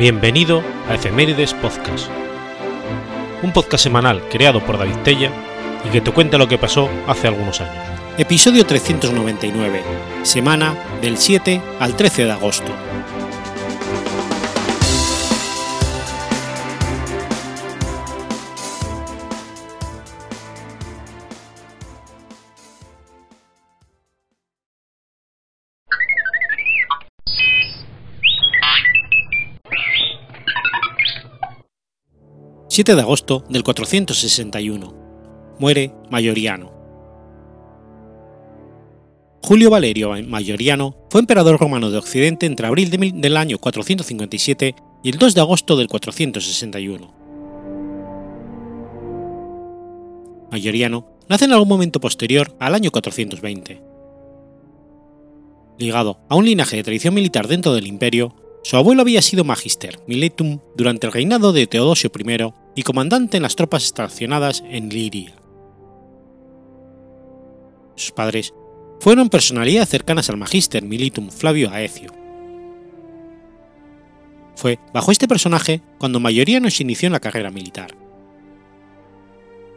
Bienvenido a Efemérides Podcast, un podcast semanal creado por David Tella y que te cuenta lo que pasó hace algunos años. Episodio 399, semana del 7 al 13 de agosto. 7 de agosto del 461. Muere Mayoriano. Julio Valerio Mayoriano fue emperador romano de Occidente entre abril del año 457 y el 2 de agosto del 461. Mayoriano nace en algún momento posterior al año 420. Ligado a un linaje de tradición militar dentro del imperio, su abuelo había sido magister militum durante el reinado de Teodosio I y comandante en las tropas estacionadas en Liria. Sus padres fueron personalidades cercanas al magister militum Flavio Aecio. Fue bajo este personaje cuando Mayoriano se inició en la carrera militar.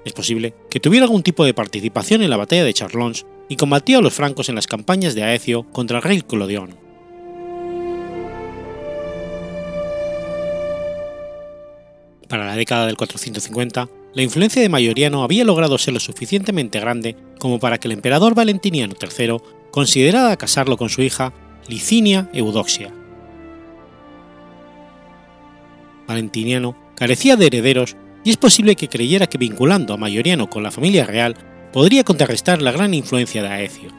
Es posible que tuviera algún tipo de participación en la batalla de Charlons y combatió a los francos en las campañas de Aecio contra el rey Clodión. Para la década del 450, la influencia de Mayoriano había logrado ser lo suficientemente grande como para que el emperador Valentiniano III considerara casarlo con su hija Licinia Eudoxia. Valentiniano carecía de herederos y es posible que creyera que vinculando a Mayoriano con la familia real podría contrarrestar la gran influencia de Aecio.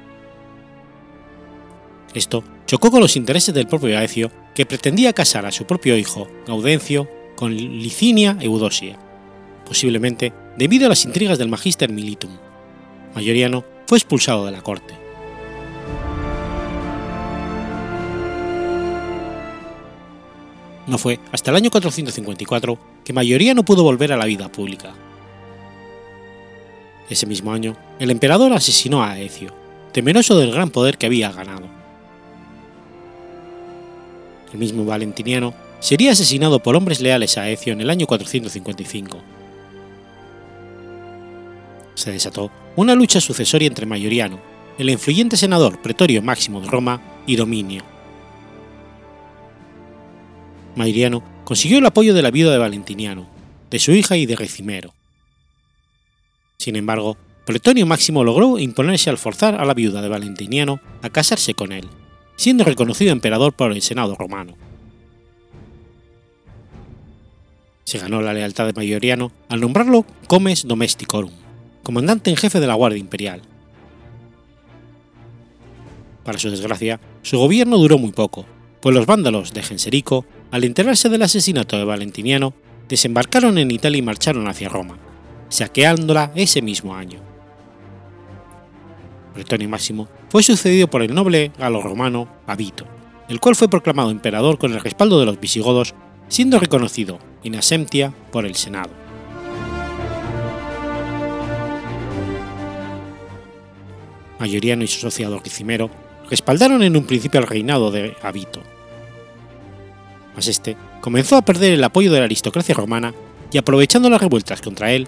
Esto chocó con los intereses del propio Aecio, que pretendía casar a su propio hijo, Gaudencio, con Licinia Eudoxia, posiblemente debido a las intrigas del Magister Militum. Mayoriano fue expulsado de la corte. No fue hasta el año 454 que Mayoriano pudo volver a la vida pública. Ese mismo año, el emperador asesinó a Aecio, temeroso del gran poder que había ganado. El mismo Valentiniano sería asesinado por hombres leales a Aecio en el año 455 se desató una lucha sucesoria entre Mayoriano, el influyente senador pretorio máximo de Roma, y Dominio. Mayoriano consiguió el apoyo de la viuda de Valentiniano, de su hija y de Recimero. Sin embargo, Pretonio Máximo logró imponerse al forzar a la viuda de Valentiniano a casarse con él, siendo reconocido emperador por el Senado romano. Se ganó la lealtad de Mayoriano al nombrarlo Comes Domesticorum, comandante en jefe de la Guardia Imperial. Para su desgracia, su gobierno duró muy poco, pues los vándalos de Genserico, al enterarse del asesinato de Valentiniano, desembarcaron en Italia y marcharon hacia Roma, saqueándola ese mismo año. Bretonio Máximo fue sucedido por el noble galo-romano Abito, el cual fue proclamado emperador con el respaldo de los visigodos, siendo reconocido in asemtia por el Senado. Mayoriano y su asociado Ricimero respaldaron en un principio al reinado de Abito. Mas este comenzó a perder el apoyo de la aristocracia romana y aprovechando las revueltas contra él,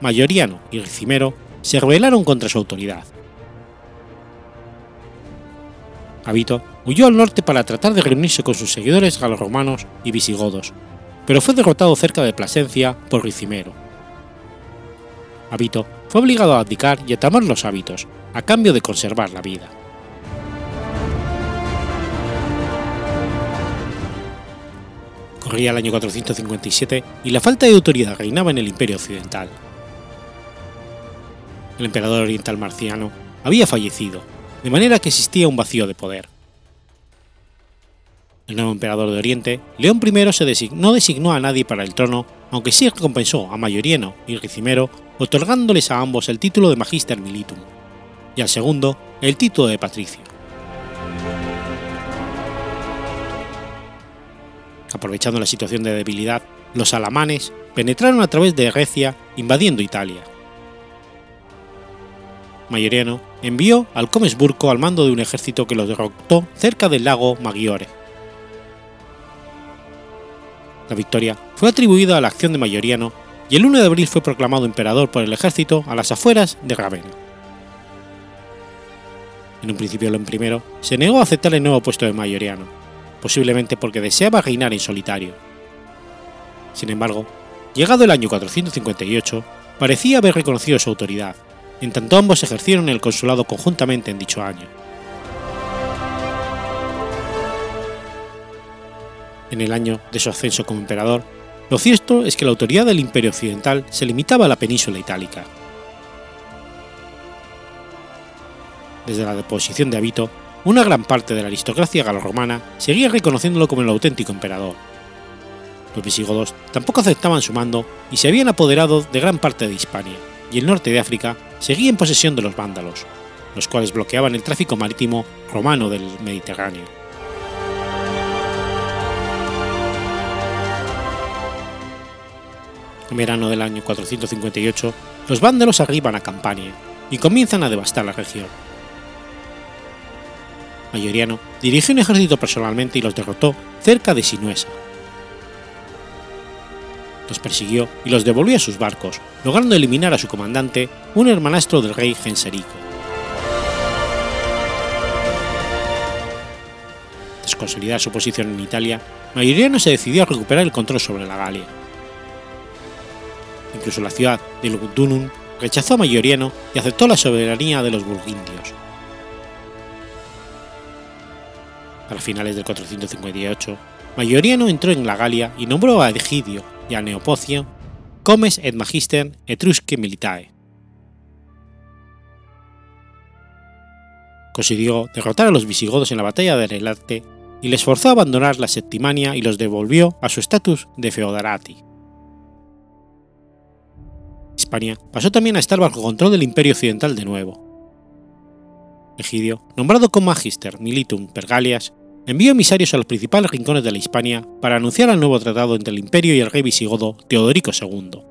Mayoriano y Ricimero se rebelaron contra su autoridad. Abito huyó al norte para tratar de reunirse con sus seguidores galorromanos y visigodos, pero fue derrotado cerca de Plasencia por Ricimero. Abito fue obligado a abdicar y a tomar los hábitos, a cambio de conservar la vida. Corría el año 457 y la falta de autoridad reinaba en el imperio occidental. El emperador oriental marciano había fallecido, de manera que existía un vacío de poder. El nuevo emperador de Oriente, León I, no designó a nadie para el trono, aunque sí recompensó a Mayoriano y Ricimero, otorgándoles a ambos el título de Magister Militum y al segundo el título de patricio. Aprovechando la situación de debilidad, los alamanes penetraron a través de Grecia invadiendo Italia. Mayoriano envió al Comesburgo al mando de un ejército que lo derrotó cerca del lago Maggiore. La victoria fue atribuida a la acción de Mayoriano y el 1 de abril fue proclamado emperador por el ejército a las afueras de Ravenna. En un principio León I se negó a aceptar el nuevo puesto de Mayoriano, posiblemente porque deseaba reinar en solitario. Sin embargo, llegado el año 458, parecía haber reconocido su autoridad, en tanto ambos ejercieron el consulado conjuntamente en dicho año. En el año de su ascenso como emperador, lo cierto es que la autoridad del Imperio Occidental se limitaba a la península itálica. Desde la deposición de Abito, una gran parte de la aristocracia galorromana seguía reconociéndolo como el auténtico emperador. Los visigodos tampoco aceptaban su mando y se habían apoderado de gran parte de Hispania, y el norte de África seguía en posesión de los vándalos, los cuales bloqueaban el tráfico marítimo romano del Mediterráneo. En verano del año 458, los vándalos arriban a Campania y comienzan a devastar la región. Mayoriano dirigió un ejército personalmente y los derrotó cerca de Sinuesa. Los persiguió y los devolvió a sus barcos, logrando eliminar a su comandante, un hermanastro del rey Genserico. Tras consolidar su posición en Italia, Mayoriano se decidió a recuperar el control sobre la Galia. Incluso la ciudad de Lugdunum rechazó a Mayoriano y aceptó la soberanía de los burgundios. Para finales del 458, Mayoriano entró en la Galia y nombró a Egidio y a Neopocio comes et magister etrusque militae. Consiguió derrotar a los visigodos en la batalla de Relate y les forzó a abandonar la Septimania y los devolvió a su estatus de feodarati. Hispania pasó también a estar bajo control del Imperio Occidental de nuevo. Egidio, nombrado como Magister Militum per Gallias, envió emisarios a los principales rincones de la Hispania para anunciar el nuevo tratado entre el imperio y el rey visigodo Teodorico II.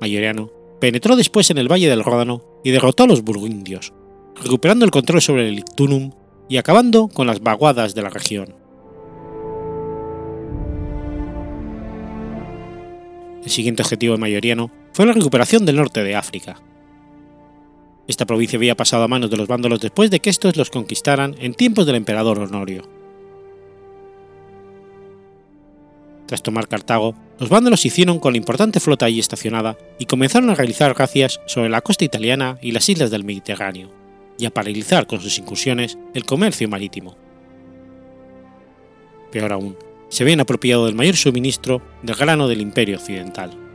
Mayoriano penetró después en el valle del Ródano y derrotó a los burgundios, recuperando el control sobre el Ictunum y acabando con las vaguadas de la región. El siguiente objetivo de Mayoriano fue la recuperación del norte de África, esta provincia había pasado a manos de los vándalos después de que estos los conquistaran en tiempos del emperador Honorio. Tras tomar Cartago, los vándalos se hicieron con la importante flota allí estacionada y comenzaron a realizar racias sobre la costa italiana y las islas del Mediterráneo, y a paralizar con sus incursiones el comercio marítimo. Peor aún, se habían apropiado del mayor suministro del grano del imperio occidental.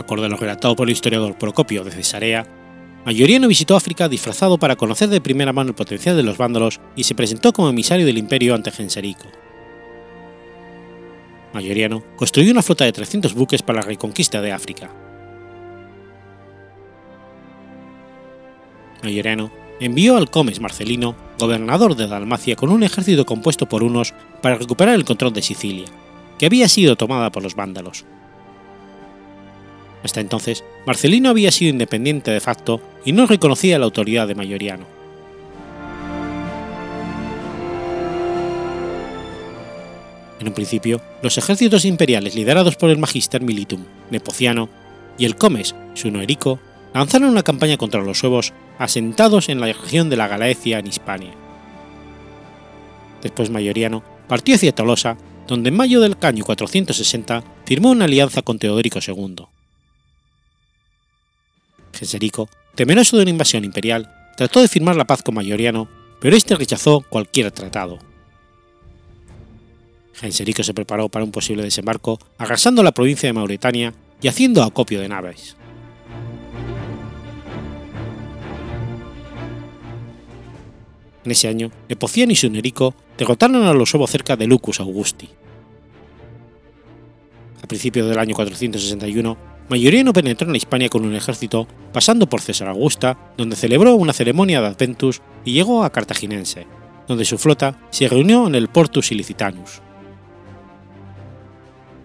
Acorde a lo relatado por el historiador Procopio de Cesarea, Mayoriano visitó África disfrazado para conocer de primera mano el potencial de los vándalos y se presentó como emisario del imperio ante Genserico. Mayoriano construyó una flota de 300 buques para la reconquista de África. Mayoriano envió al Comes Marcelino, gobernador de Dalmacia, con un ejército compuesto por unos para recuperar el control de Sicilia, que había sido tomada por los vándalos. Hasta entonces, Marcelino había sido independiente de facto y no reconocía la autoridad de Mayoriano. En un principio, los ejércitos imperiales liderados por el Magister Militum, Nepociano, y el Comes, Sunoerico, lanzaron una campaña contra los suevos asentados en la región de la Galaecia en Hispania. Después Mayoriano partió hacia Tolosa, donde en mayo del año 460 firmó una alianza con Teodorico II. Genserico, temeroso de una invasión imperial, trató de firmar la paz con Mayoriano, pero este rechazó cualquier tratado. Genserico se preparó para un posible desembarco, arrasando la provincia de Mauretania y haciendo acopio de naves. En ese año, Epociano y Sunerico derrotaron a los suevos cerca de Lucus Augusti. A principios del año 461, Mayoriano penetró en Hispania con un ejército, pasando por César Augusta, donde celebró una ceremonia de Adventus y llegó a Cartaginense, donde su flota se reunió en el Portus Ilicitanus.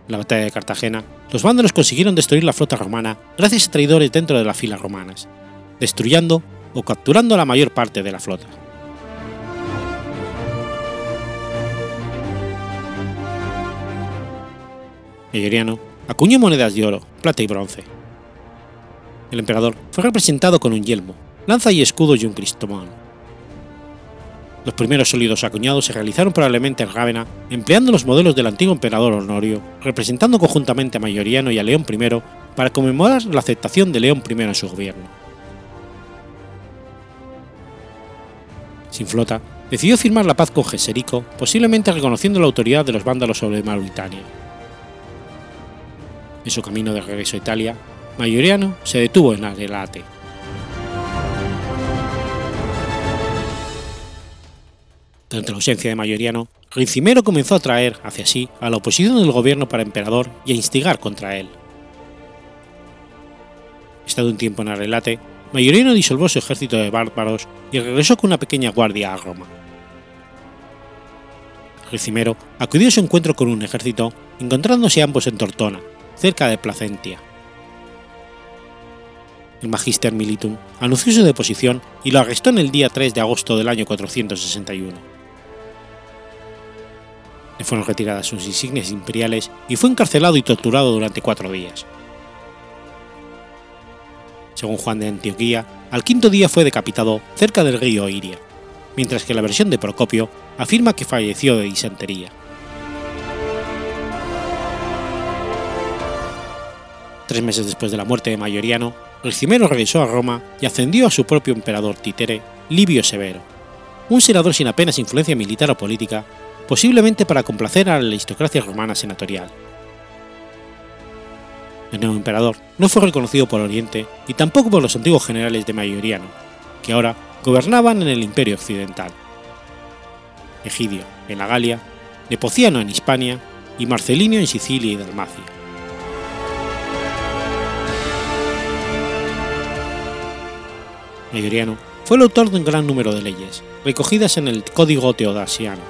En la batalla de Cartagena, los vándalos consiguieron destruir la flota romana gracias a traidores dentro de las filas romanas, destruyendo o capturando la mayor parte de la flota. Mayoriano acuñó monedas de oro, plata y bronce. El emperador fue representado con un yelmo, lanza y escudo y un cristomón. Los primeros sólidos acuñados se realizaron probablemente en Rávena, empleando los modelos del antiguo emperador Honorio, representando conjuntamente a Mayoriano y a León I para conmemorar la aceptación de León I en su gobierno. Sin flota, decidió firmar la paz con Geserico, posiblemente reconociendo la autoridad de los vándalos sobre Mauritania. En su camino de regreso a Italia, Mayoriano se detuvo en Arelate. Durante la ausencia de Mayoriano, Ricimero comenzó a atraer hacia sí a la oposición del gobierno para emperador y a instigar contra él. Estado un tiempo en Arelate, Mayoriano disolvió su ejército de bárbaros y regresó con una pequeña guardia a Roma. Ricimero acudió a su encuentro con un ejército, encontrándose ambos en Tortona, cerca de Placentia. El Magister Militum anunció su deposición y lo arrestó en el día 3 de agosto del año 461. Le fueron retiradas sus insignias imperiales y fue encarcelado y torturado durante cuatro días. Según Juan de Antioquía, al quinto día fue decapitado cerca del río Iria, mientras que la versión de Procopio afirma que falleció de disentería. Tres meses después de la muerte de Mayoriano, Ricimero regresó a Roma y ascendió a su propio emperador títere, Livio Severo, un senador sin apenas influencia militar o política, posiblemente para complacer a la aristocracia romana senatorial. El nuevo emperador no fue reconocido por Oriente y tampoco por los antiguos generales de Mayoriano, que ahora gobernaban en el Imperio Occidental. Egidio en la Galia, Nepociano en Hispania y Marcelinio en Sicilia y Dalmacia. Mayoriano fue el autor de un gran número de leyes, recogidas en el Código Teodasiano.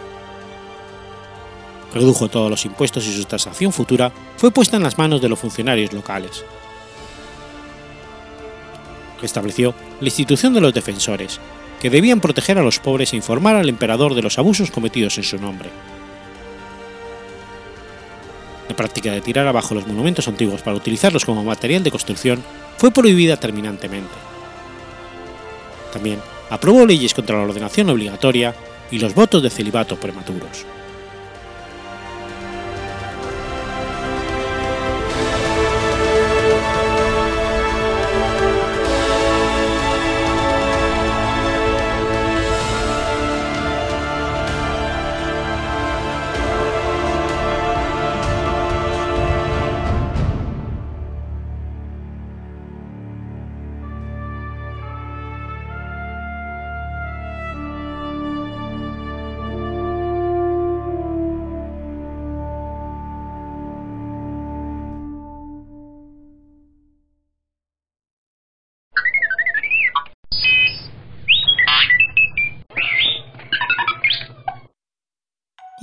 Redujo todos los impuestos y su tasación futura fue puesta en las manos de los funcionarios locales. Restableció la institución de los defensores, que debían proteger a los pobres e informar al emperador de los abusos cometidos en su nombre. La práctica de tirar abajo los monumentos antiguos para utilizarlos como material de construcción fue prohibida terminantemente. También aprobó leyes contra la ordenación obligatoria y los votos de celibato prematuros.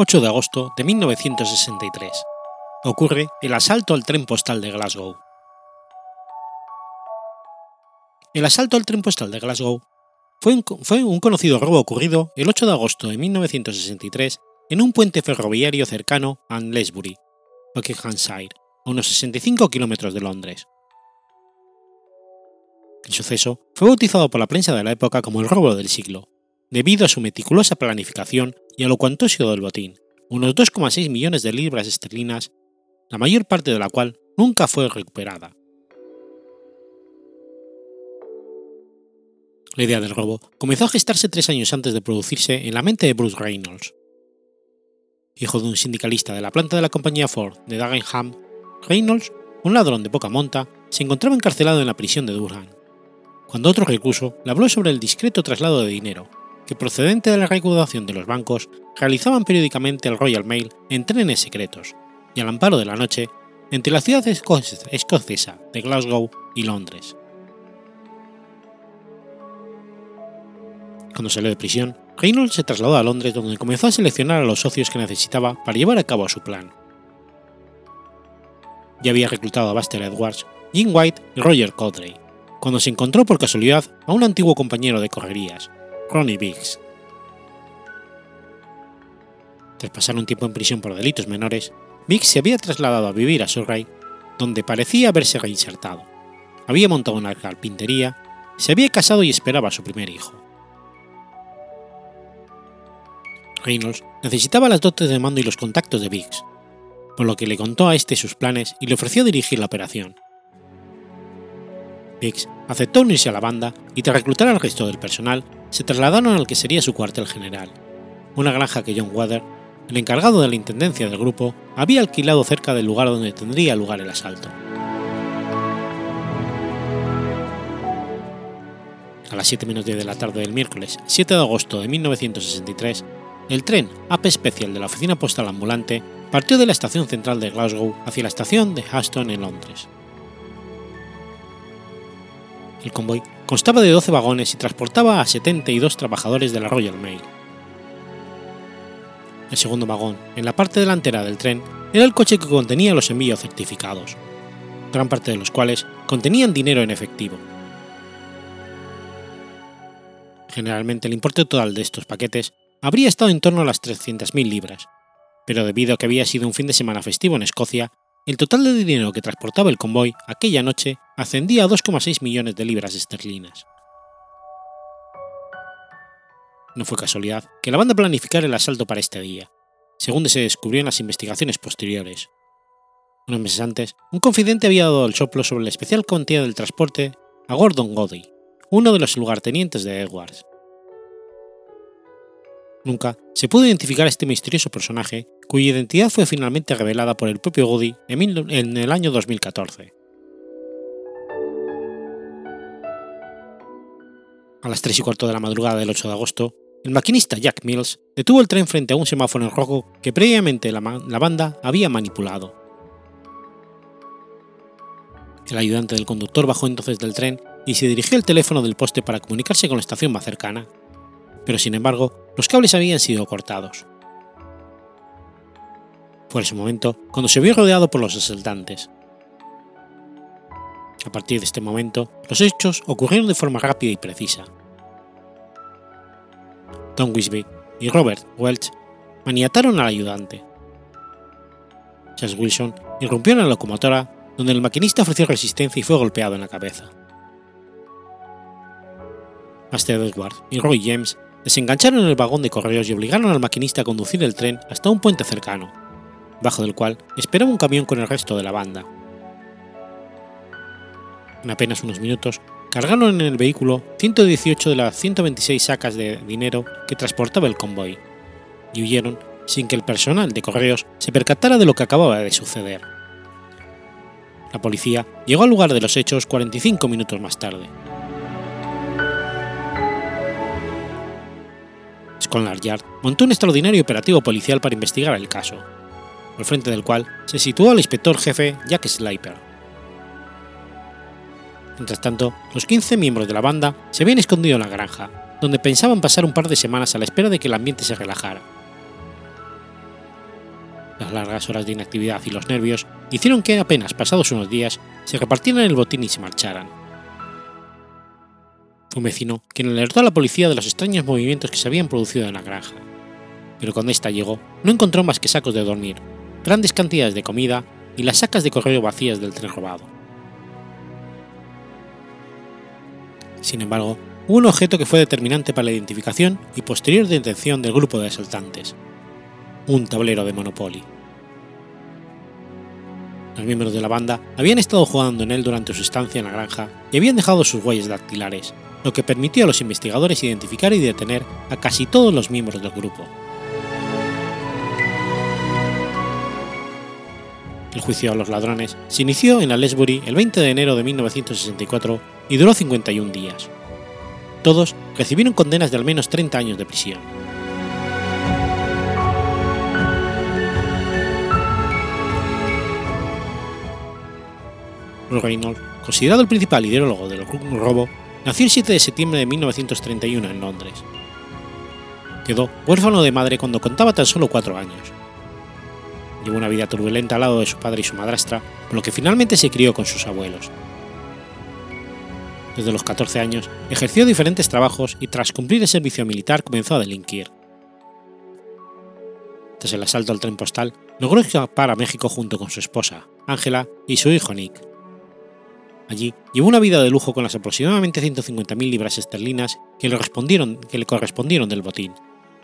8 de agosto de 1963. Ocurre el asalto al tren postal de Glasgow. El asalto al tren postal de Glasgow fue un, fue un, conocido robo ocurrido el 8 de agosto de 1963 en un puente ferroviario cercano a Lesbury, Buckinghamshire, a unos 65 kilómetros de Londres. El suceso fue bautizado por la prensa de la época como el robo del siglo, debido a su meticulosa planificación y a lo cuantioso del botín, unos 2,6 millones de libras esterlinas, la mayor parte de la cual nunca fue recuperada. La idea del robo comenzó a gestarse tres años antes de producirse en la mente de Bruce Reynolds. Hijo de un sindicalista de la planta de la compañía Ford de Dagenham, Reynolds, un ladrón de poca monta, se encontraba encarcelado en la prisión de Durham, cuando otro recluso le habló sobre el discreto traslado de dinero procedente de la recaudación de los bancos realizaban periódicamente el Royal Mail en trenes secretos y al amparo de la noche entre la ciudad escocesa de Glasgow y Londres. Cuando salió de prisión, Reynolds se trasladó a Londres donde comenzó a seleccionar a los socios que necesitaba para llevar a cabo su plan. ya había reclutado a Buster Edwards, Jim White y Roger Codray, cuando se encontró por casualidad a un antiguo compañero de correrías, Biggs. Tras pasar un tiempo en prisión por delitos menores, Biggs se había trasladado a vivir a Surrey, donde parecía haberse reinsertado. Había montado una carpintería, se había casado y esperaba a su primer hijo. Reynolds necesitaba las dotes de mando y los contactos de Biggs, por lo que le contó a este sus planes y le ofreció dirigir la operación. Aceptó unirse a la banda y tras reclutar al resto del personal, se trasladaron al que sería su cuartel general, una granja que John Water, el encargado de la intendencia del grupo, había alquilado cerca del lugar donde tendría lugar el asalto. A las 7 menos 10 de la tarde del miércoles 7 de agosto de 1963, el tren AP Special de la Oficina Postal Ambulante partió de la estación central de Glasgow hacia la estación de Aston en Londres. El convoy constaba de 12 vagones y transportaba a 72 trabajadores de la Royal Mail. El segundo vagón, en la parte delantera del tren, era el coche que contenía los envíos certificados, gran parte de los cuales contenían dinero en efectivo. Generalmente el importe total de estos paquetes habría estado en torno a las 300.000 libras, pero debido a que había sido un fin de semana festivo en Escocia, el total de dinero que transportaba el convoy aquella noche ascendía a 2,6 millones de libras esterlinas. No fue casualidad que la banda planificara el asalto para este día, según se descubrió en las investigaciones posteriores. Unos meses antes, un confidente había dado el soplo sobre la especial cuantía del transporte a Gordon Godey, uno de los lugartenientes de Edwards. Nunca se pudo identificar a este misterioso personaje, cuya identidad fue finalmente revelada por el propio Goody en el año 2014. A las 3 y cuarto de la madrugada del 8 de agosto, el maquinista Jack Mills detuvo el tren frente a un semáforo en rojo que previamente la, la banda había manipulado. El ayudante del conductor bajó entonces del tren y se dirigió al teléfono del poste para comunicarse con la estación más cercana, pero sin embargo los cables habían sido cortados. Fue ese momento cuando se vio rodeado por los asaltantes. A partir de este momento, los hechos ocurrieron de forma rápida y precisa. Tom Wisby y Robert Welch maniataron al ayudante. Charles Wilson irrumpió en la locomotora, donde el maquinista ofreció resistencia y fue golpeado en la cabeza. Master Edward y Roy James desengancharon el vagón de correos y obligaron al maquinista a conducir el tren hasta un puente cercano, bajo del cual esperaba un camión con el resto de la banda. En apenas unos minutos, cargaron en el vehículo 118 de las 126 sacas de dinero que transportaba el convoy, y huyeron sin que el personal de correos se percatara de lo que acababa de suceder. La policía llegó al lugar de los hechos 45 minutos más tarde. Yard montó un extraordinario operativo policial para investigar el caso, al frente del cual se situó el inspector jefe Jack Sliper Mientras tanto, los 15 miembros de la banda se habían escondido en la granja, donde pensaban pasar un par de semanas a la espera de que el ambiente se relajara. Las largas horas de inactividad y los nervios hicieron que apenas pasados unos días se repartieran el botín y se marcharan. Fue un vecino quien alertó a la policía de los extraños movimientos que se habían producido en la granja, pero cuando ésta llegó no encontró más que sacos de dormir, grandes cantidades de comida y las sacas de correo vacías del tren robado. Sin embargo, hubo un objeto que fue determinante para la identificación y posterior detención del grupo de asaltantes, un tablero de Monopoly. Los miembros de la banda habían estado jugando en él durante su estancia en la granja y habían dejado sus huellas dactilares, lo que permitió a los investigadores identificar y detener a casi todos los miembros del grupo. El juicio a los ladrones se inició en Alesbury el 20 de enero de 1964 y duró 51 días. Todos recibieron condenas de al menos 30 años de prisión. Reynolds, considerado el principal ideólogo del robo, nació el 7 de septiembre de 1931 en Londres. Quedó huérfano de madre cuando contaba tan solo cuatro años. Llevó una vida turbulenta al lado de su padre y su madrastra, por lo que finalmente se crió con sus abuelos. Desde los 14 años ejerció diferentes trabajos y tras cumplir el servicio militar comenzó a delinquir. Tras el asalto al tren postal, logró escapar a México junto con su esposa, Ángela, y su hijo Nick. Allí llevó una vida de lujo con las aproximadamente 150.000 libras esterlinas que le, que le correspondieron del botín,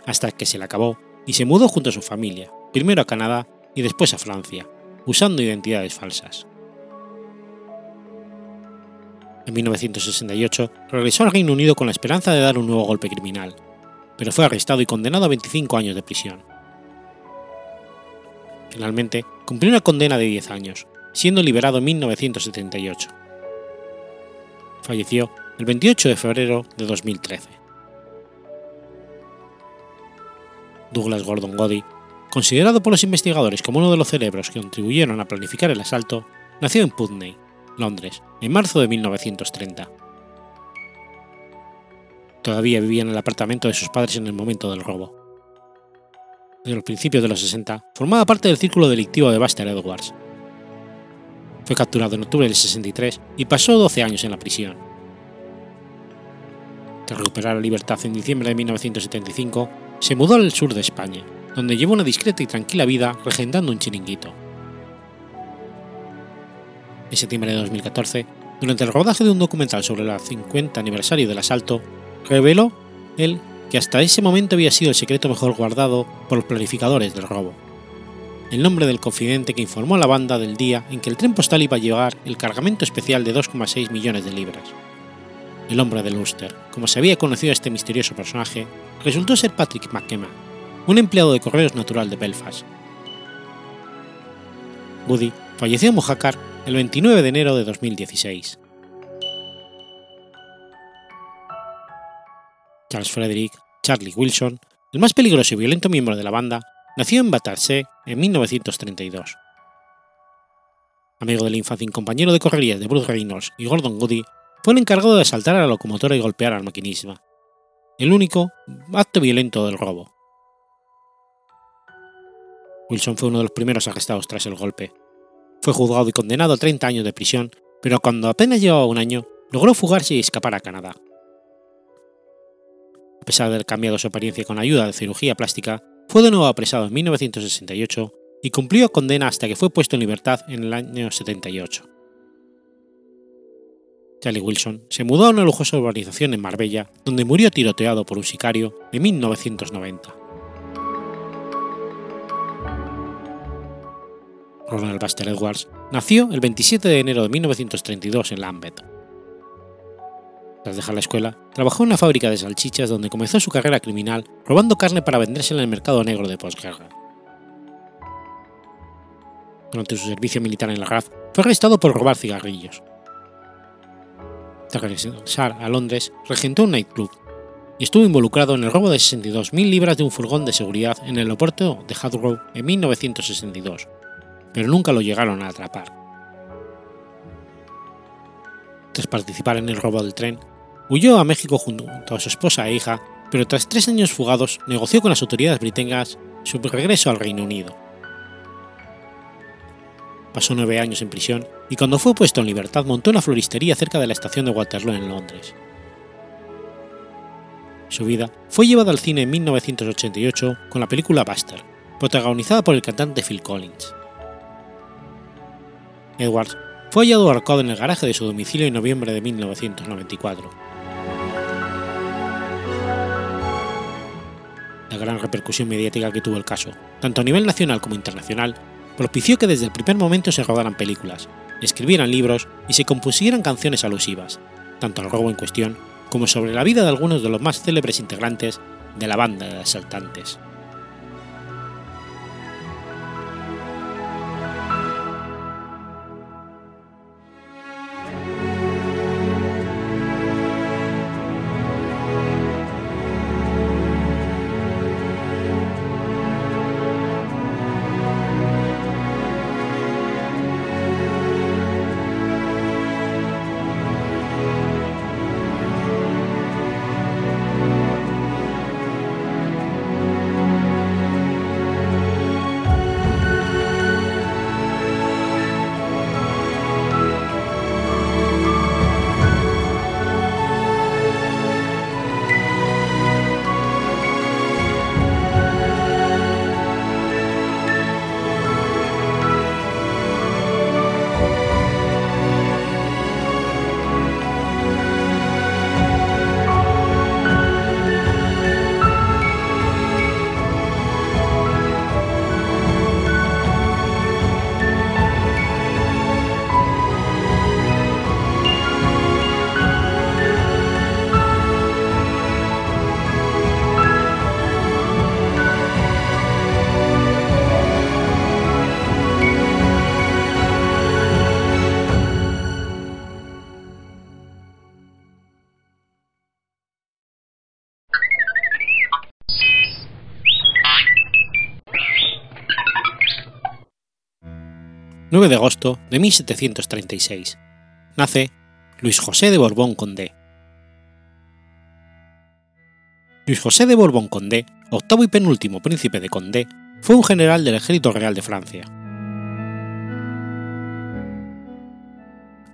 hasta que se le acabó y se mudó junto a su familia, primero a Canadá y después a Francia, usando identidades falsas. En 1968 regresó al Reino Unido con la esperanza de dar un nuevo golpe criminal, pero fue arrestado y condenado a 25 años de prisión. Finalmente, cumplió una condena de 10 años, siendo liberado en 1978. Falleció el 28 de febrero de 2013. Douglas Gordon Goddy, considerado por los investigadores como uno de los cerebros que contribuyeron a planificar el asalto, nació en Putney, Londres, en marzo de 1930. Todavía vivía en el apartamento de sus padres en el momento del robo. Desde los principios de los 60, formaba parte del círculo delictivo de Buster Edwards. Fue capturado en octubre del 63 y pasó 12 años en la prisión. Tras recuperar la libertad en diciembre de 1975, se mudó al sur de España, donde llevó una discreta y tranquila vida regentando un chiringuito en septiembre de 2014, durante el rodaje de un documental sobre el 50 aniversario del asalto, reveló él que hasta ese momento había sido el secreto mejor guardado por los planificadores del robo. El nombre del confidente que informó a la banda del día en que el tren postal iba a llevar el cargamento especial de 2,6 millones de libras. El hombre del Ulster, como se había conocido a este misterioso personaje, resultó ser Patrick McKenna, un empleado de correos natural de Belfast. Woody falleció en Mojácar el 29 de enero de 2016. Charles Frederick Charlie Wilson, el más peligroso y violento miembro de la banda, nació en Battersea en 1932. Amigo de la infancia y compañero de correrías de Bruce Reynolds y Gordon Goody, fue el encargado de asaltar a la locomotora y golpear al maquinista, el único acto violento del robo. Wilson fue uno de los primeros arrestados tras el golpe, fue juzgado y condenado a 30 años de prisión, pero cuando apenas llevaba un año, logró fugarse y escapar a Canadá. A pesar de haber cambiado su apariencia con ayuda de cirugía plástica, fue de nuevo apresado en 1968 y cumplió condena hasta que fue puesto en libertad en el año 78. Charlie Wilson se mudó a una lujosa urbanización en Marbella, donde murió tiroteado por un sicario en 1990. Ronald Buster Edwards, nació el 27 de enero de 1932 en Lambeth. Tras dejar la escuela, trabajó en una fábrica de salchichas donde comenzó su carrera criminal robando carne para vendérsela en el mercado negro de posguerra. Durante su servicio militar en la RAF, fue arrestado por robar cigarrillos. Tras regresar a Londres, regentó un nightclub y estuvo involucrado en el robo de 62.000 libras de un furgón de seguridad en el aeropuerto de Heathrow en 1962, pero nunca lo llegaron a atrapar. Tras participar en el robo del tren, huyó a México junto a su esposa e hija, pero tras tres años fugados negoció con las autoridades británicas su regreso al Reino Unido. Pasó nueve años en prisión y cuando fue puesto en libertad montó una floristería cerca de la estación de Waterloo en Londres. Su vida fue llevada al cine en 1988 con la película Buster, protagonizada por el cantante Phil Collins. Edwards fue hallado ahorcado en el garaje de su domicilio en noviembre de 1994. La gran repercusión mediática que tuvo el caso, tanto a nivel nacional como internacional, propició que desde el primer momento se rodaran películas, escribieran libros y se compusieran canciones alusivas, tanto al robo en cuestión como sobre la vida de algunos de los más célebres integrantes de la banda de asaltantes. 9 de agosto de 1736. Nace Luis José de Borbón Condé. Luis José de Borbón Condé, octavo y penúltimo príncipe de Condé, fue un general del ejército real de Francia.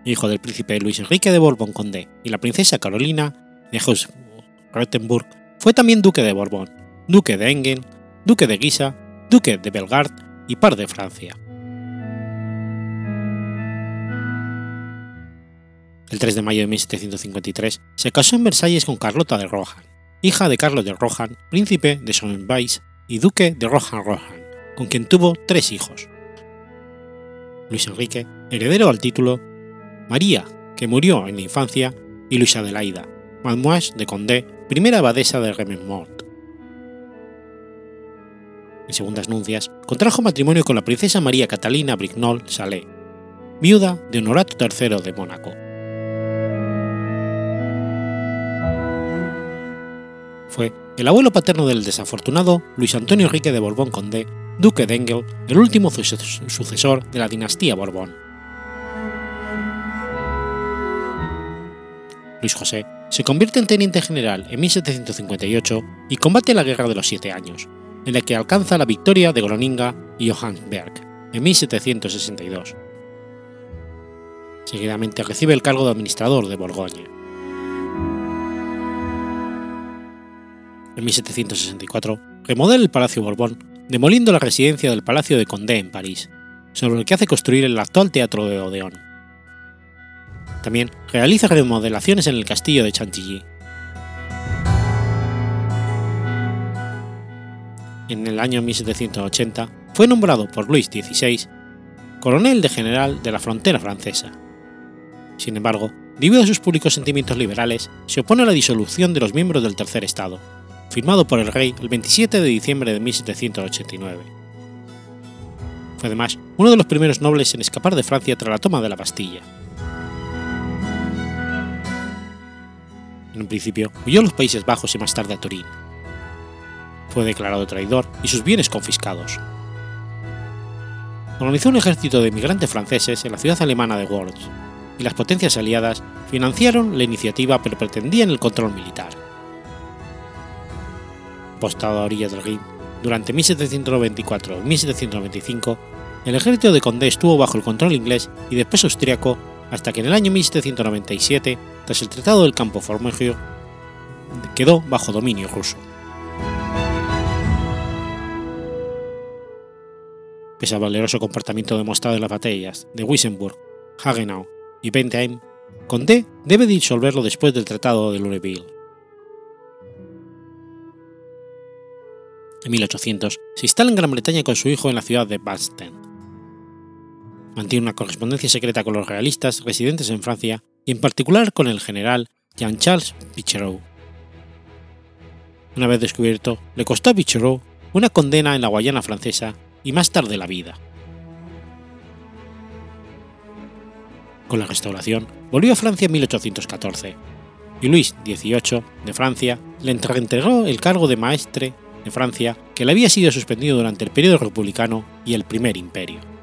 Hijo del príncipe Luis Enrique de Borbón Condé y la princesa Carolina de Habsburg-Rottenburg, fue también duque de Borbón, duque de Enghien, duque de Guisa, duque de Bellegarde y par de Francia. El 3 de mayo de 1753 se casó en Versalles con Carlota de Rohan, hija de Carlos de Rohan, príncipe de Sonnenweis y duque de Rohan-Rohan, con quien tuvo tres hijos. Luis Enrique, heredero al título, María, que murió en la infancia, y Luisa Adelaida, Mademoiselle de Condé, primera abadesa de Rememort. En segundas nupcias, contrajo matrimonio con la princesa María Catalina Brignol Salé, viuda de Honorato III de Mónaco. Fue el abuelo paterno del desafortunado Luis Antonio Enrique de Borbón Condé, duque de Engel, el último sucesor de la dinastía Borbón. Luis José se convierte en teniente general en 1758 y combate la Guerra de los Siete Años, en la que alcanza la victoria de Groninga y Johannesberg en 1762. Seguidamente recibe el cargo de administrador de Borgoña. En 1764 remodela el Palacio Borbón, demoliendo la residencia del Palacio de Condé en París, sobre el que hace construir el actual Teatro de Odeón. También realiza remodelaciones en el castillo de Chantilly. En el año 1780 fue nombrado por Luis XVI coronel de general de la frontera francesa. Sin embargo, debido a sus públicos sentimientos liberales, se opone a la disolución de los miembros del Tercer Estado, firmado por el rey el 27 de diciembre de 1789. Fue además uno de los primeros nobles en escapar de Francia tras la toma de la Bastilla. En un principio huyó a los Países Bajos y más tarde a Turín. Fue declarado traidor y sus bienes confiscados. Organizó un ejército de emigrantes franceses en la ciudad alemana de Worms, y las potencias aliadas financiaron la iniciativa pero pretendían el control militar. Postado a orillas del Rin, durante 1794 y 1795, el ejército de Condé estuvo bajo el control inglés y después austriaco hasta que en el año 1797, tras el Tratado del Campo Formigio, quedó bajo dominio ruso. Pese al valeroso comportamiento demostrado en las batallas de Wissenburg, Hagenau y Bentheim, Condé debe disolverlo después del Tratado de Lunéville. En 1800 se instala en Gran Bretaña con su hijo en la ciudad de Basten mantiene una correspondencia secreta con los realistas residentes en Francia y en particular con el general Jean-Charles Pichereau. Una vez descubierto, le costó a Pichereau una condena en la Guayana francesa y más tarde la vida. Con la restauración, volvió a Francia en 1814 y Luis XVIII de Francia le entregó el cargo de maestre de Francia que le había sido suspendido durante el periodo republicano y el primer imperio.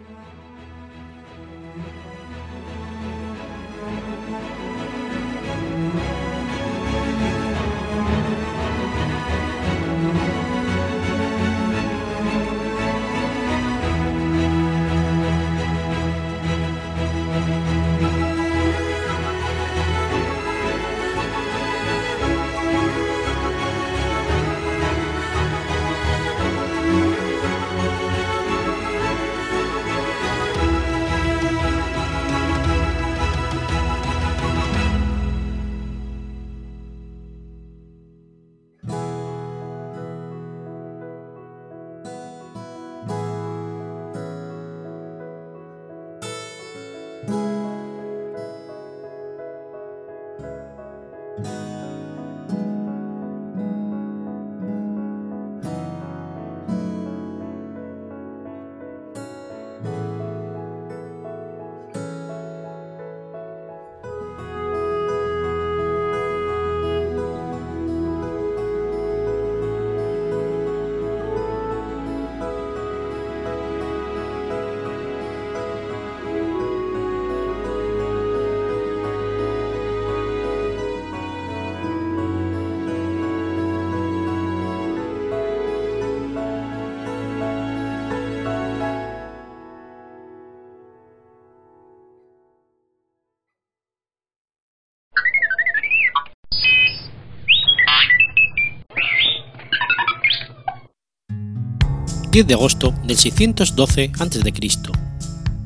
10 de agosto del 612 a.C.,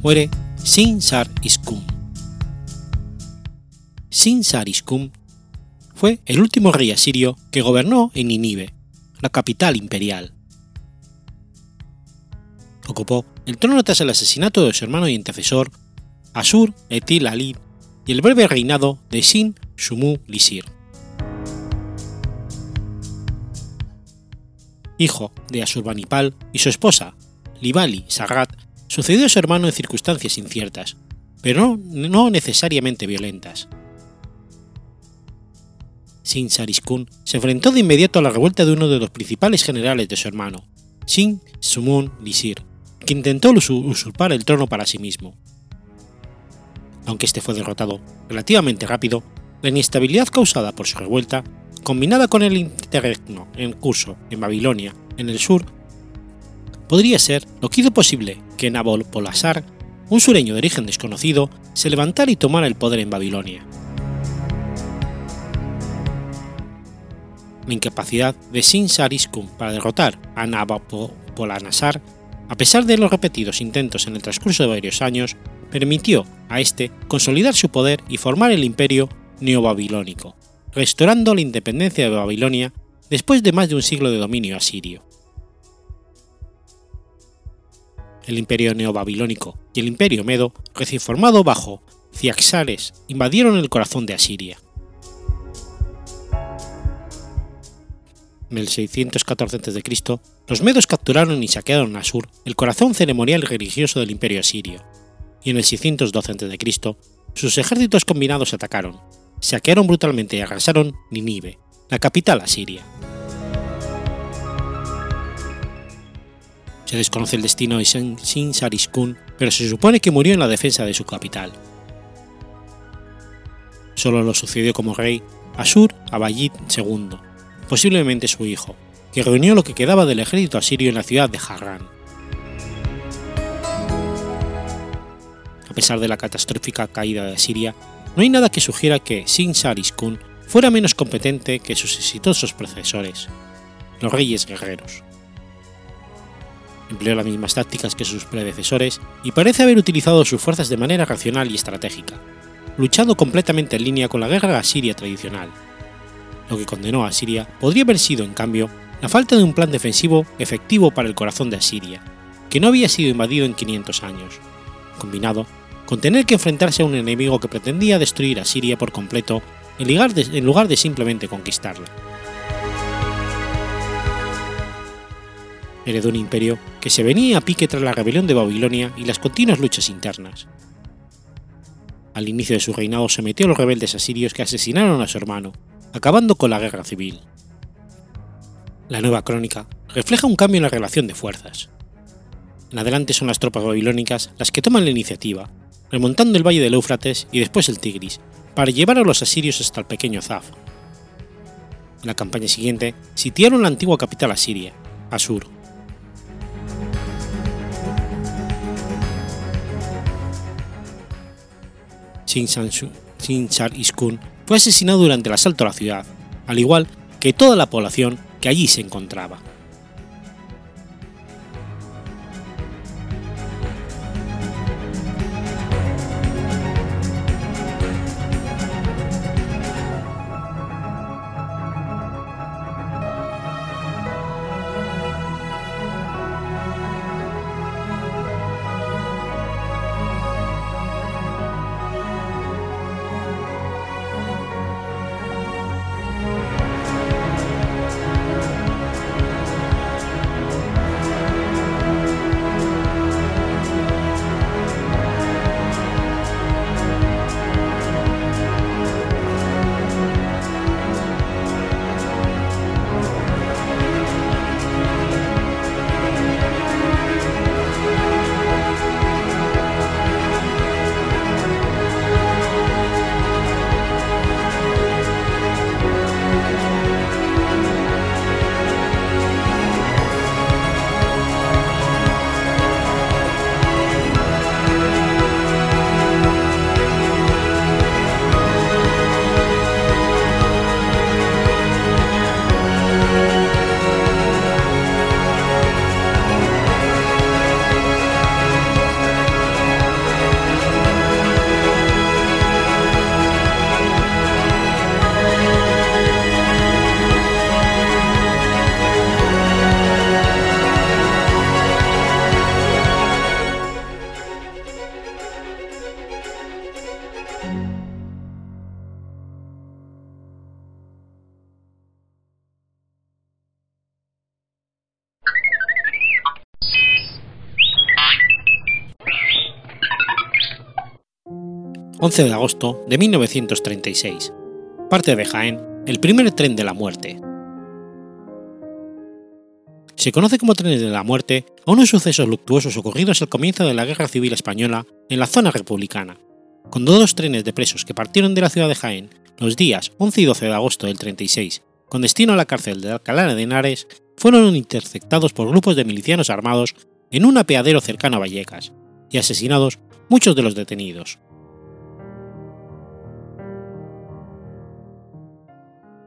muere Sin Sar Iskun. Sin Sar Iskun fue el último rey asirio que gobernó en Ninive, la capital imperial. Ocupó el trono tras el asesinato de su hermano y antecesor, Asur Etil Ali, y el breve reinado de Sin Shumu Lisir. Hijo de Asurbanipal y su esposa, Libali Sagat, sucedió a su hermano en circunstancias inciertas, pero no necesariamente violentas. Sin Sariskun se enfrentó de inmediato a la revuelta de uno de los principales generales de su hermano, Sin Sumun Lisir, que intentó usurpar el trono para sí mismo. Aunque este fue derrotado relativamente rápido, la inestabilidad causada por su revuelta, combinada con el interregno en curso en Babilonia, en el sur, podría ser lo que hizo posible que Nabopolassar, un sureño de origen desconocido, se levantara y tomara el poder en Babilonia. La incapacidad de Sin Sariskun para derrotar a Nabopolassar a pesar de los repetidos intentos en el transcurso de varios años, permitió a este consolidar su poder y formar el imperio neobabilónico, restaurando la independencia de Babilonia después de más de un siglo de dominio asirio. El imperio neobabilónico y el imperio medo, recién formado bajo Ciaxares, invadieron el corazón de Asiria. En el 614 a.C., los medos capturaron y saquearon Asur, el corazón ceremonial religioso del imperio asirio, y en el 612 a.C., sus ejércitos combinados atacaron, saquearon brutalmente y arrasaron Ninive, la capital asiria. Se desconoce el destino de Sin Sariskun, pero se supone que murió en la defensa de su capital. Solo lo sucedió como rey Asur Abayid II, posiblemente su hijo, que reunió lo que quedaba del ejército asirio en la ciudad de Harran. A pesar de la catastrófica caída de Asiria, no hay nada que sugiera que Sin Iskun fuera menos competente que sus exitosos predecesores, los reyes guerreros. Empleó las mismas tácticas que sus predecesores y parece haber utilizado sus fuerzas de manera racional y estratégica, luchando completamente en línea con la guerra asiria tradicional, lo que condenó a Asiria podría haber sido, en cambio, la falta de un plan defensivo efectivo para el corazón de Asiria, que no había sido invadido en 500 años, combinado con tener que enfrentarse a un enemigo que pretendía destruir a Siria por completo en lugar de, simplemente conquistarla. Heredó un imperio que se venía a pique tras la rebelión de Babilonia y las continuas luchas internas. Al inicio de su reinado se metió a los rebeldes asirios que asesinaron a su hermano, acabando con la guerra civil. La nueva crónica refleja un cambio en la relación de fuerzas. En adelante son las tropas babilónicas las que toman la iniciativa, remontando el valle del Éufrates y después el Tigris, para llevar a los asirios hasta el pequeño Zaf. En la campaña siguiente sitiaron la antigua capital asiria, Asur. Sin Iskun fue asesinado durante el asalto a la ciudad, al igual que toda la población que allí se encontraba. 11 de agosto de 1936. Parte de Jaén, el primer tren de la muerte. Se conoce como trenes de la muerte a unos sucesos luctuosos ocurridos al comienzo de la Guerra Civil Española en la zona republicana, cuando dos trenes de presos que partieron de la ciudad de Jaén los días 11 y 12 de agosto del 36 con destino a la cárcel de Alcalá de Henares fueron interceptados por grupos de milicianos armados en un apeadero cercano a Vallecas y asesinados muchos de los detenidos.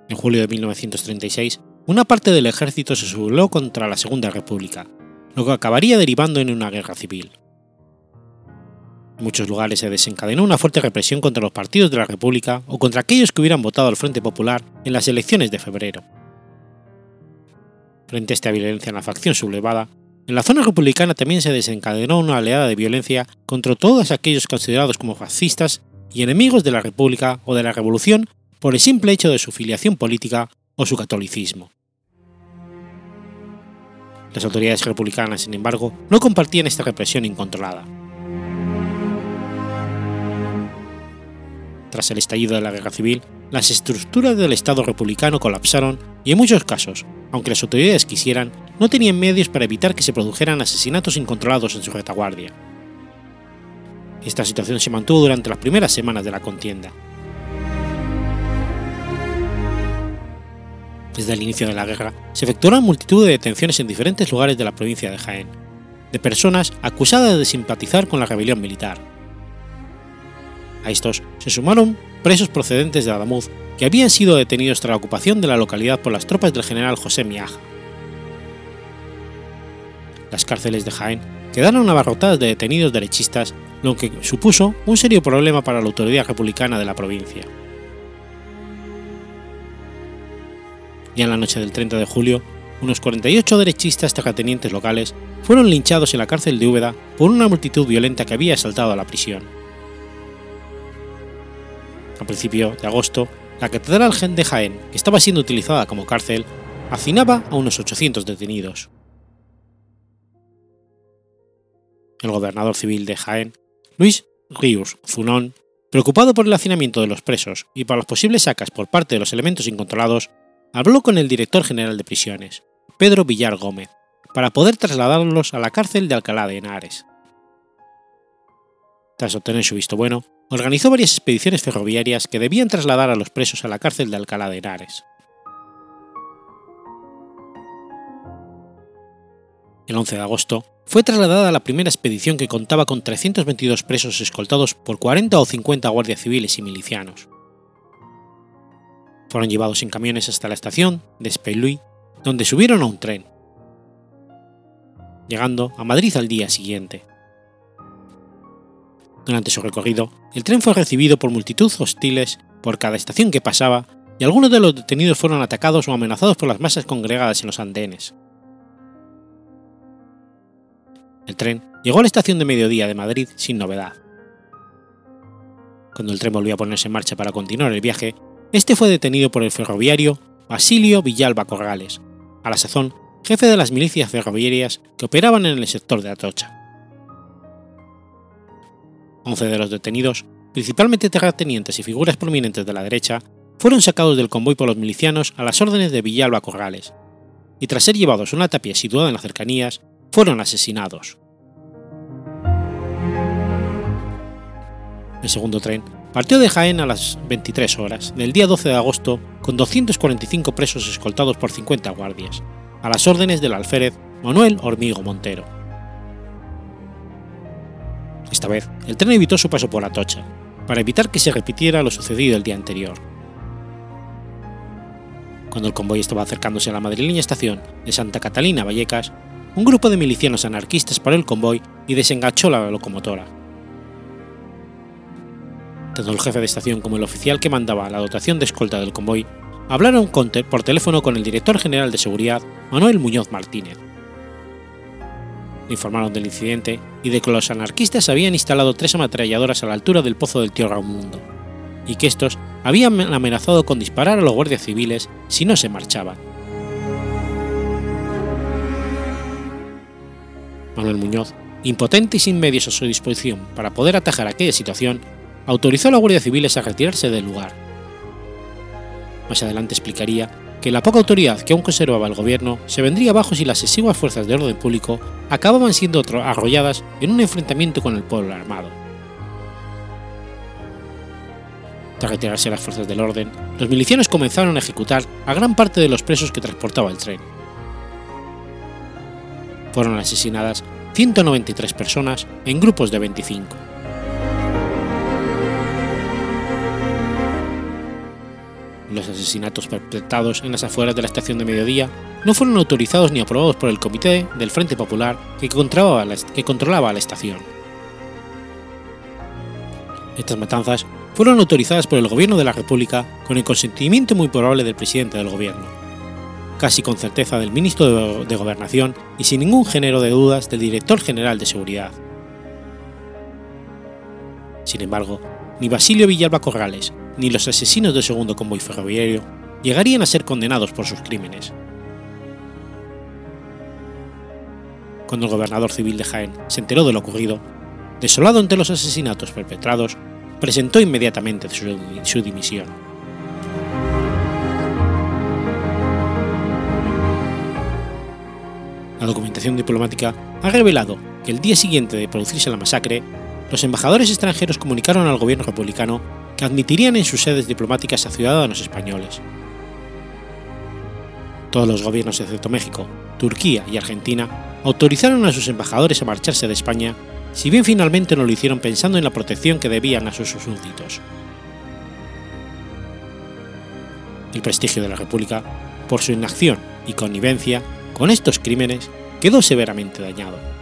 En julio de 1936, una parte del ejército se sublevó contra la Segunda República, lo que acabaría derivando en una guerra civil. En muchos lugares se desencadenó una fuerte represión contra los partidos de la República o contra aquellos que hubieran votado al Frente Popular en las elecciones de febrero. Frente a esta violencia en la facción sublevada, en la zona republicana también se desencadenó una oleada de violencia contra todos aquellos considerados como fascistas y enemigos de la República o de la Revolución por el simple hecho de su filiación política o su catolicismo. Las autoridades republicanas, sin embargo, no compartían esta represión incontrolada. Tras el estallido de la guerra civil, las estructuras del Estado republicano colapsaron y en muchos casos, aunque las autoridades quisieran, no tenían medios para evitar que se produjeran asesinatos incontrolados en su retaguardia. Esta situación se mantuvo durante las primeras semanas de la contienda. Desde el inicio de la guerra, se efectuaron multitud de detenciones en diferentes lugares de la provincia de Jaén, de personas acusadas de simpatizar con la rebelión militar. A estos se sumaron presos procedentes de Adamuz que habían sido detenidos tras la ocupación de la localidad por las tropas del general José Miaja. Las cárceles de Jaén quedaron abarrotadas de detenidos derechistas, lo que supuso un serio problema para la autoridad republicana de la provincia. Ya en la noche del 30 de julio, unos 48 derechistas terratenientes locales fueron linchados en la cárcel de Úbeda por una multitud violenta que había asaltado a la prisión. A principios de agosto, la Catedral de Jaén, que estaba siendo utilizada como cárcel, hacinaba a unos 800 detenidos. El gobernador civil de Jaén, Luis Ríos Zunón, preocupado por el hacinamiento de los presos y por las posibles sacas por parte de los elementos incontrolados, habló con el director general de prisiones, Pedro Villar Gómez, para poder trasladarlos a la cárcel de Alcalá de Henares. Tras obtener su visto bueno, organizó varias expediciones ferroviarias que debían trasladar a los presos a la cárcel de Alcalá de Henares. El 11 de agosto fue trasladada la primera expedición que contaba con 322 presos escoltados por 40 o 50 guardias civiles y milicianos. Fueron llevados en camiones hasta la estación de Speyluy, donde subieron a un tren, llegando a Madrid al día siguiente. Durante su recorrido, el tren fue recibido por multitud hostiles por cada estación que pasaba y algunos de los detenidos fueron atacados o amenazados por las masas congregadas en los andenes. El tren llegó a la estación de mediodía de Madrid sin novedad. Cuando el tren volvió a ponerse en marcha para continuar el viaje, este fue detenido por el ferroviario Basilio Villalba Corrales, a la sazón jefe de las milicias ferroviarias que operaban en el sector de Atocha. 11 de los detenidos, principalmente terratenientes y figuras prominentes de la derecha, fueron sacados del convoy por los milicianos a las órdenes de Villalba Corrales, y tras ser llevados a una tapia situada en las cercanías, fueron asesinados. El segundo tren partió de Jaén a las 23 horas del día 12 de agosto con 245 presos escoltados por 50 guardias, a las órdenes del alférez Manuel Hormigo Montero. Esta vez, el tren evitó su paso por Atocha, para evitar que se repitiera lo sucedido el día anterior. Cuando el convoy estaba acercándose a la madrileña estación de Santa Catalina Vallecas, un grupo de milicianos anarquistas paró el convoy y desenganchó la locomotora. Tanto el jefe de estación como el oficial que mandaba la dotación de escolta del convoy hablaron por teléfono con el director general de seguridad, Manuel Muñoz Martínez informaron del incidente y de que los anarquistas habían instalado tres ametralladoras a la altura del pozo del tío Raimundo, y que estos habían amenazado con disparar a los guardias civiles si no se marchaban. Manuel Muñoz, impotente y sin medios a su disposición para poder atajar aquella situación, autorizó a la Guardia Civil a retirarse del lugar. Más adelante explicaría que la poca autoridad que aún conservaba el gobierno se vendría abajo si las exiguas fuerzas de orden público acababan siendo arrolladas en un enfrentamiento con el pueblo armado. Tras retirarse las fuerzas del orden, los milicianos comenzaron a ejecutar a gran parte de los presos que transportaba el tren. Fueron asesinadas 193 personas en grupos de 25. Los asesinatos perpetrados en las afueras de la estación de mediodía no fueron autorizados ni aprobados por el Comité del Frente Popular que controlaba la, que controlaba la estación. Estas matanzas fueron autorizadas por el Gobierno de la República con el consentimiento muy probable del presidente del Gobierno, casi con certeza del ministro de Gobernación y sin ningún género de dudas del director general de Seguridad. Sin embargo, ni Basilio Villalba Corrales ni los asesinos del segundo convoy ferroviario llegarían a ser condenados por sus crímenes. Cuando el gobernador civil de Jaén se enteró de lo ocurrido, desolado ante los asesinatos perpetrados, presentó inmediatamente su, su dimisión. La documentación diplomática ha revelado que el día siguiente de producirse la masacre, los embajadores extranjeros comunicaron al gobierno republicano que admitirían en sus sedes diplomáticas a ciudadanos españoles. Todos los gobiernos excepto México, Turquía y Argentina autorizaron a sus embajadores a marcharse de España, si bien finalmente no lo hicieron pensando en la protección que debían a sus súbditos. El prestigio de la República, por su inacción y connivencia con estos crímenes, quedó severamente dañado.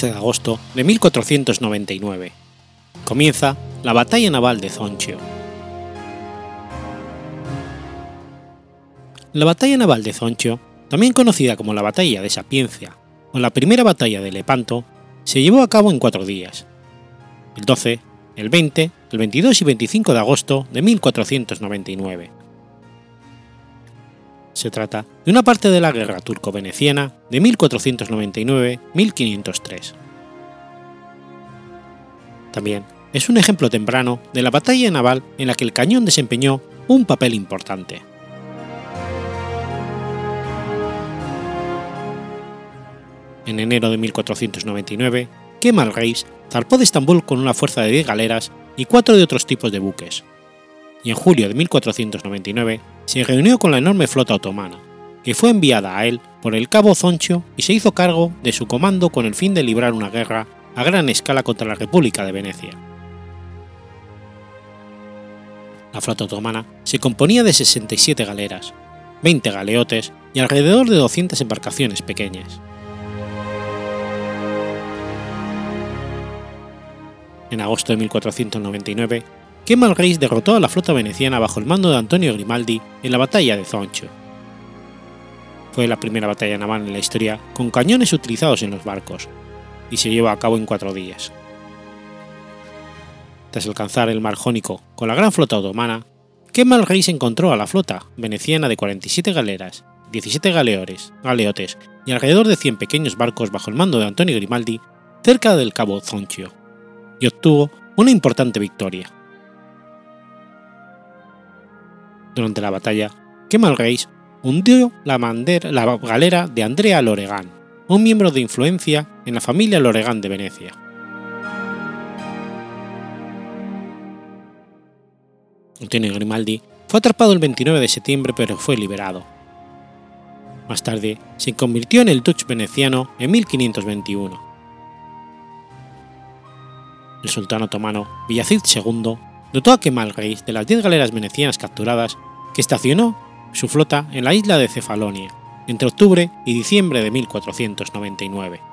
12 de agosto de 1499. Comienza la batalla naval de Zonchio. La batalla naval de Zonchio, también conocida como la batalla de Sapiencia o la primera batalla de Lepanto, se llevó a cabo en cuatro días, el 12, el 20, el 22 y 25 de agosto de 1499 se trata de una parte de la guerra turco-veneciana de 1499-1503. También es un ejemplo temprano de la batalla naval en la que el cañón desempeñó un papel importante. En enero de 1499, Kemal Reis zarpó de Estambul con una fuerza de 10 galeras y cuatro de otros tipos de buques, y en julio de 1499 se reunió con la enorme flota otomana, que fue enviada a él por el cabo Zoncho y se hizo cargo de su comando con el fin de librar una guerra a gran escala contra la República de Venecia. La flota otomana se componía de 67 galeras, 20 galeotes y alrededor de 200 embarcaciones pequeñas. En agosto de 1499 Kemal Reis derrotó a la flota veneciana bajo el mando de Antonio Grimaldi en la batalla de Zoncho. Fue la primera batalla naval en la historia con cañones utilizados en los barcos, y se llevó a cabo en cuatro días. Tras alcanzar el mar Jónico con la gran flota otomana, Kemal Reis encontró a la flota veneciana de 47 galeras, 17 galeores, galeotes y alrededor de 100 pequeños barcos bajo el mando de Antonio Grimaldi cerca del cabo Zonchio, y obtuvo una importante victoria. Durante la batalla, Kemal Reis hundió la, galera de Andrea Loregan, un miembro de influencia en la familia Loregan de Venecia. Antonio Grimaldi fue atrapado el 29 de septiembre pero fue liberado. Más tarde se convirtió en el Dutch veneciano en 1521. El sultán otomano Villacid II dotó a Kemal Reis de las 10 galeras venecianas capturadas que estacionó su flota en la isla de Cefalonia entre octubre y diciembre de 1499.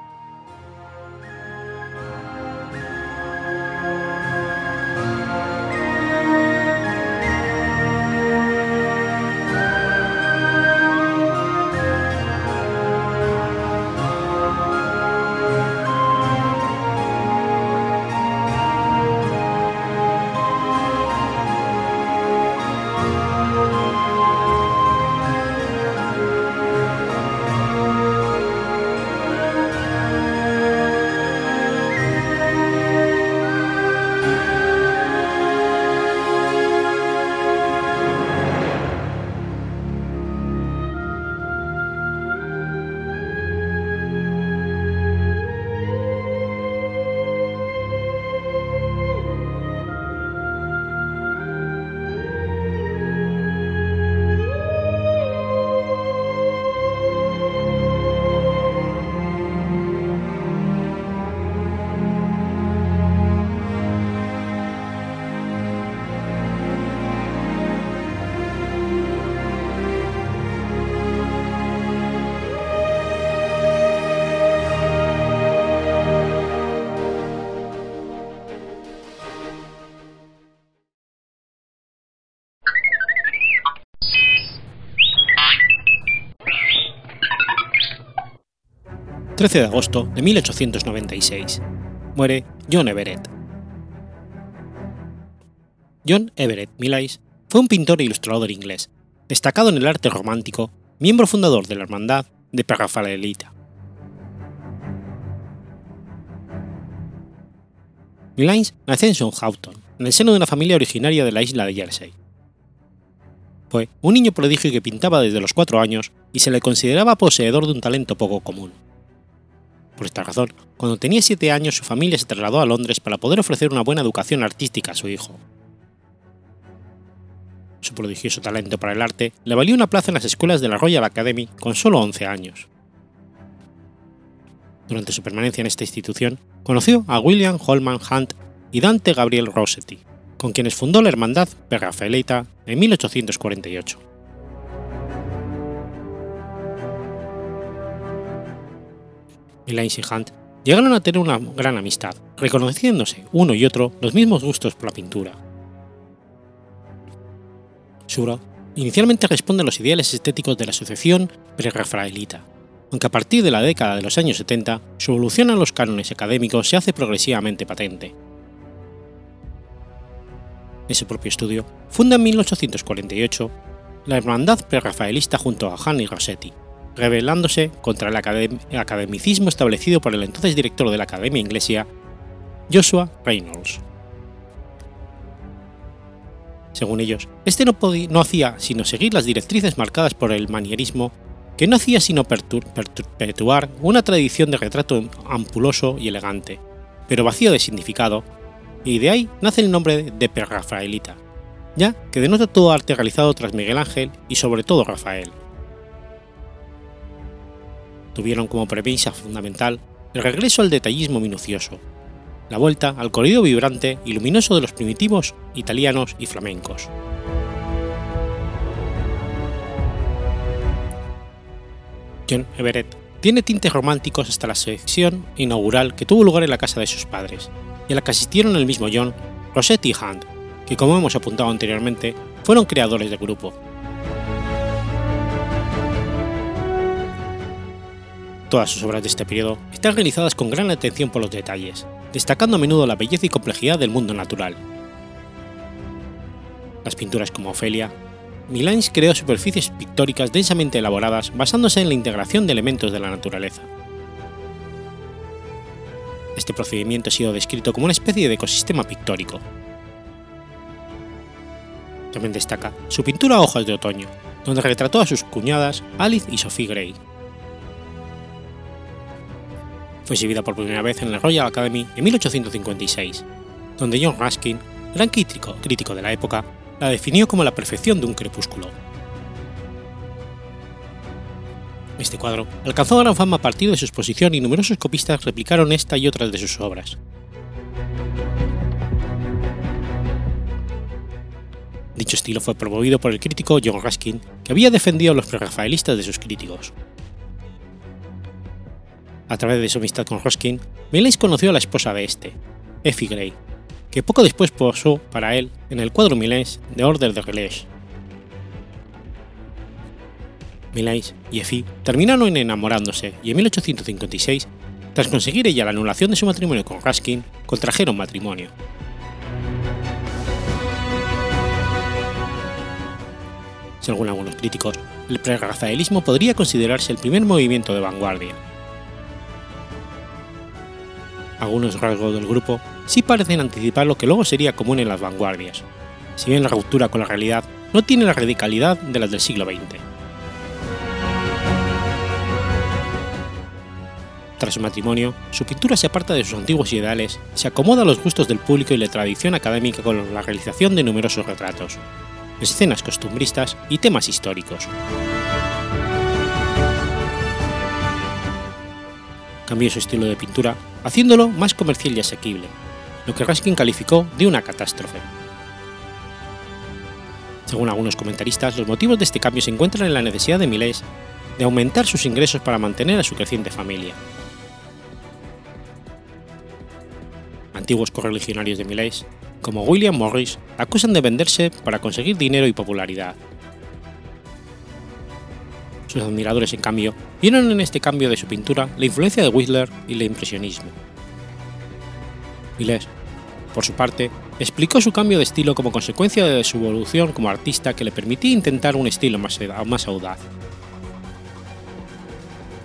13 de agosto de 1896. Muere John Everett. John Everett Millais fue un pintor e ilustrador inglés, destacado en el arte romántico, miembro fundador de la Hermandad de Prerafaelita. Millais nació en Southampton, en el seno de una familia originaria de la isla de Jersey. Fue un niño prodigio que pintaba desde los cuatro años y se le consideraba poseedor de un talento poco común. Por esta razón, cuando tenía siete años su familia se trasladó a Londres para poder ofrecer una buena educación artística a su hijo. Su prodigioso talento para el arte le valió una plaza en las escuelas de la Royal Academy con solo 11 años. Durante su permanencia en esta institución, conoció a William Holman Hunt y Dante Gabriel Rossetti, con quienes fundó la Hermandad Prerafaelita en 1848. Millais y Hunt llegaron a tener una gran amistad, reconociéndose uno y otro los mismos gustos por la pintura. Sura inicialmente responde a los ideales estéticos de la asociación prerrafaelita, aunque a partir de la década de los años 70 su evolución a los cánones académicos se hace progresivamente patente. Ese propio estudio funda en 1848 la Hermandad Prerrafaelista junto a Hanni Rossetti, rebelándose contra el academicismo establecido por el entonces director de la Academia Inglesa, Joshua Reynolds. Según ellos, este no, no, hacía sino seguir las directrices marcadas por el manierismo, que no hacía sino perpetuar una tradición de retrato ampuloso y elegante, pero vacío de significado, y de ahí nace el nombre de Perrafaelita, ya que denota todo arte realizado tras Miguel Ángel y sobre todo Rafael tuvieron como premisa fundamental el regreso al detallismo minucioso, la vuelta al colorido vibrante y luminoso de los primitivos italianos y flamencos. John Everett tiene tintes románticos hasta la sección inaugural que tuvo lugar en la casa de sus padres, y a la que asistieron el mismo John, Rossetti y Hunt, que como hemos apuntado anteriormente, fueron creadores del grupo, Todas sus obras de este periodo están realizadas con gran atención por los detalles, destacando a menudo la belleza y complejidad del mundo natural. Las pinturas como Ofelia, Milans creó superficies pictóricas densamente elaboradas basándose en la integración de elementos de la naturaleza. Este procedimiento ha sido descrito como una especie de ecosistema pictórico. También destaca su pintura hojas de otoño, donde retrató a sus cuñadas Alice y Sophie Gray, Fue exhibida por primera vez en la Royal Academy en 1856, donde John Ruskin, gran crítico, crítico de la época, la definió como la perfección de un crepúsculo. Este cuadro alcanzó gran fama a partir de su exposición y numerosos copistas replicaron esta y otras de sus obras. Dicho estilo fue promovido por el crítico John Ruskin, que había defendido a los prerrafaelistas de sus críticos. A través de su amistad con Ruskin, Millais conoció a la esposa de este, Effie Gray, que poco después posó para él en el cuadro Millais de Order de Relais. Millais y Effie terminaron enamorándose y en 1856, tras conseguir ella la anulación de su matrimonio con Ruskin, contrajeron matrimonio. Según algunos críticos, el prerrafaelismo podría considerarse el primer movimiento de vanguardia. Algunos rasgos del grupo sí parecen anticipar lo que luego sería común en las vanguardias, si bien la ruptura con la realidad no tiene la radicalidad de las del siglo XX. Tras su matrimonio, su pintura se aparta de sus antiguos ideales, se acomoda a los gustos del público y la tradición académica con la realización de numerosos retratos, escenas costumbristas y temas históricos. Cambió su estilo de pintura, haciéndolo más comercial y asequible, lo que Raskin calificó de una catástrofe. Según algunos comentaristas, los motivos de este cambio se encuentran en la necesidad de Milés de aumentar sus ingresos para mantener a su creciente familia. Antiguos correligionarios de Milés como William Morris, acusan de venderse para conseguir dinero y popularidad. Sus admiradores, en cambio, vieron en este cambio de su pintura la influencia de Whistler y el impresionismo. Millais, por su parte, explicó su cambio de estilo como consecuencia de su evolución como artista que le permitía intentar un estilo más, más audaz.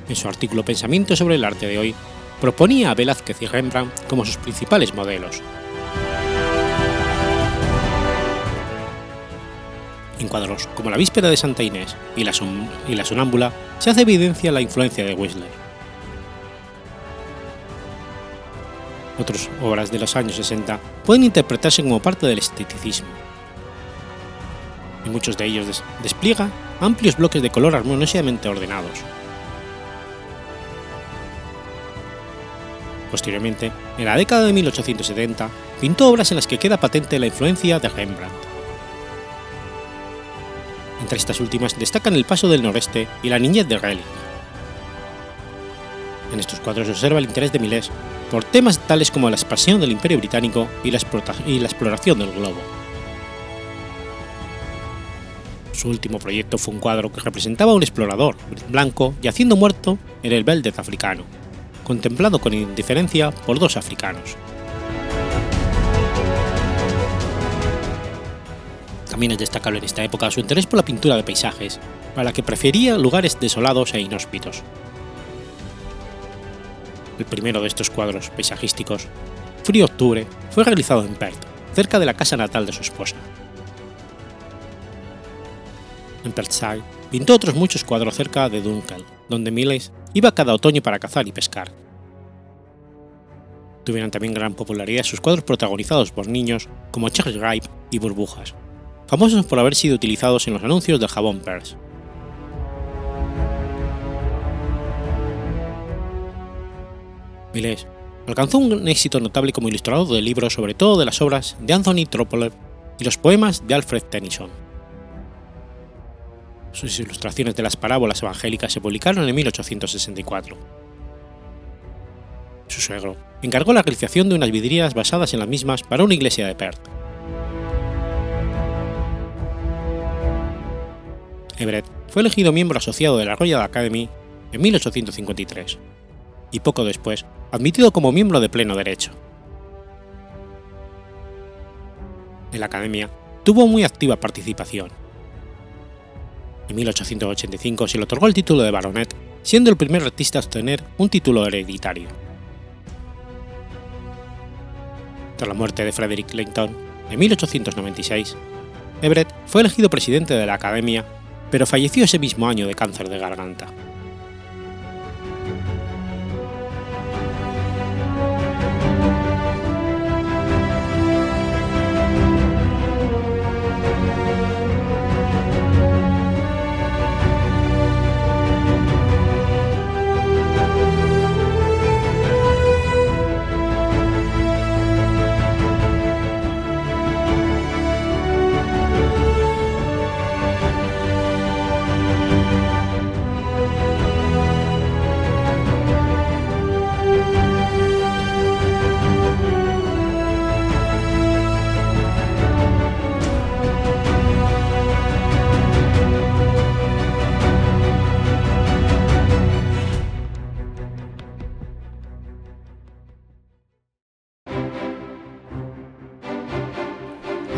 En su artículo Pensamiento sobre el arte de hoy, proponía a Velázquez y Rembrandt como sus principales modelos, En cuadros como La Víspera de Santa Inés y La, Sonámbula se hace evidencia la influencia de Whistler. Otras obras de los años 60 pueden interpretarse como parte del esteticismo. En muchos de ellos despliega amplios bloques de color armoniosamente ordenados. Posteriormente, en la década de 1870, pintó obras en las que queda patente la influencia de Rembrandt. Entre estas últimas destacan el paso del noreste y la niñez de Relling. En estos cuadros se observa el interés de Millais por temas tales como la expansión del Imperio Británico y la, exploración del globo. Su último proyecto fue un cuadro que representaba a un explorador blanco yaciendo muerto en el Beldez africano, contemplado con indiferencia por dos africanos. También es destacable en esta época su interés por la pintura de paisajes, para la que prefería lugares desolados e inhóspitos. El primero de estos cuadros paisajísticos, Frío Octubre, fue realizado en Perth, cerca de la casa natal de su esposa. En Perthshire pintó otros muchos cuadros cerca de Dunkeld, donde Millais iba cada otoño para cazar y pescar. Tuvieron también gran popularidad sus cuadros protagonizados por niños como Charles Gripe y Burbujas, famosos por haber sido utilizados en los anuncios del jabón Pers. Millais alcanzó un éxito notable como ilustrador de libros, sobre todo de las obras de Anthony Trollope y los poemas de Alfred Tennyson. Sus ilustraciones de las parábolas evangélicas se publicaron en 1864. Su suegro encargó la realización de unas vidrieras basadas en las mismas para una iglesia de Perth. Everett fue elegido miembro asociado de la Royal Academy en 1853 y poco después admitido como miembro de pleno derecho. En la Academia tuvo muy activa participación. En 1885 se le otorgó el título de baronet, siendo el primer artista a obtener un título hereditario. Tras la muerte de Frederick Clayton en 1896, Everett fue elegido presidente de la Academia pero falleció ese mismo año de cáncer de garganta.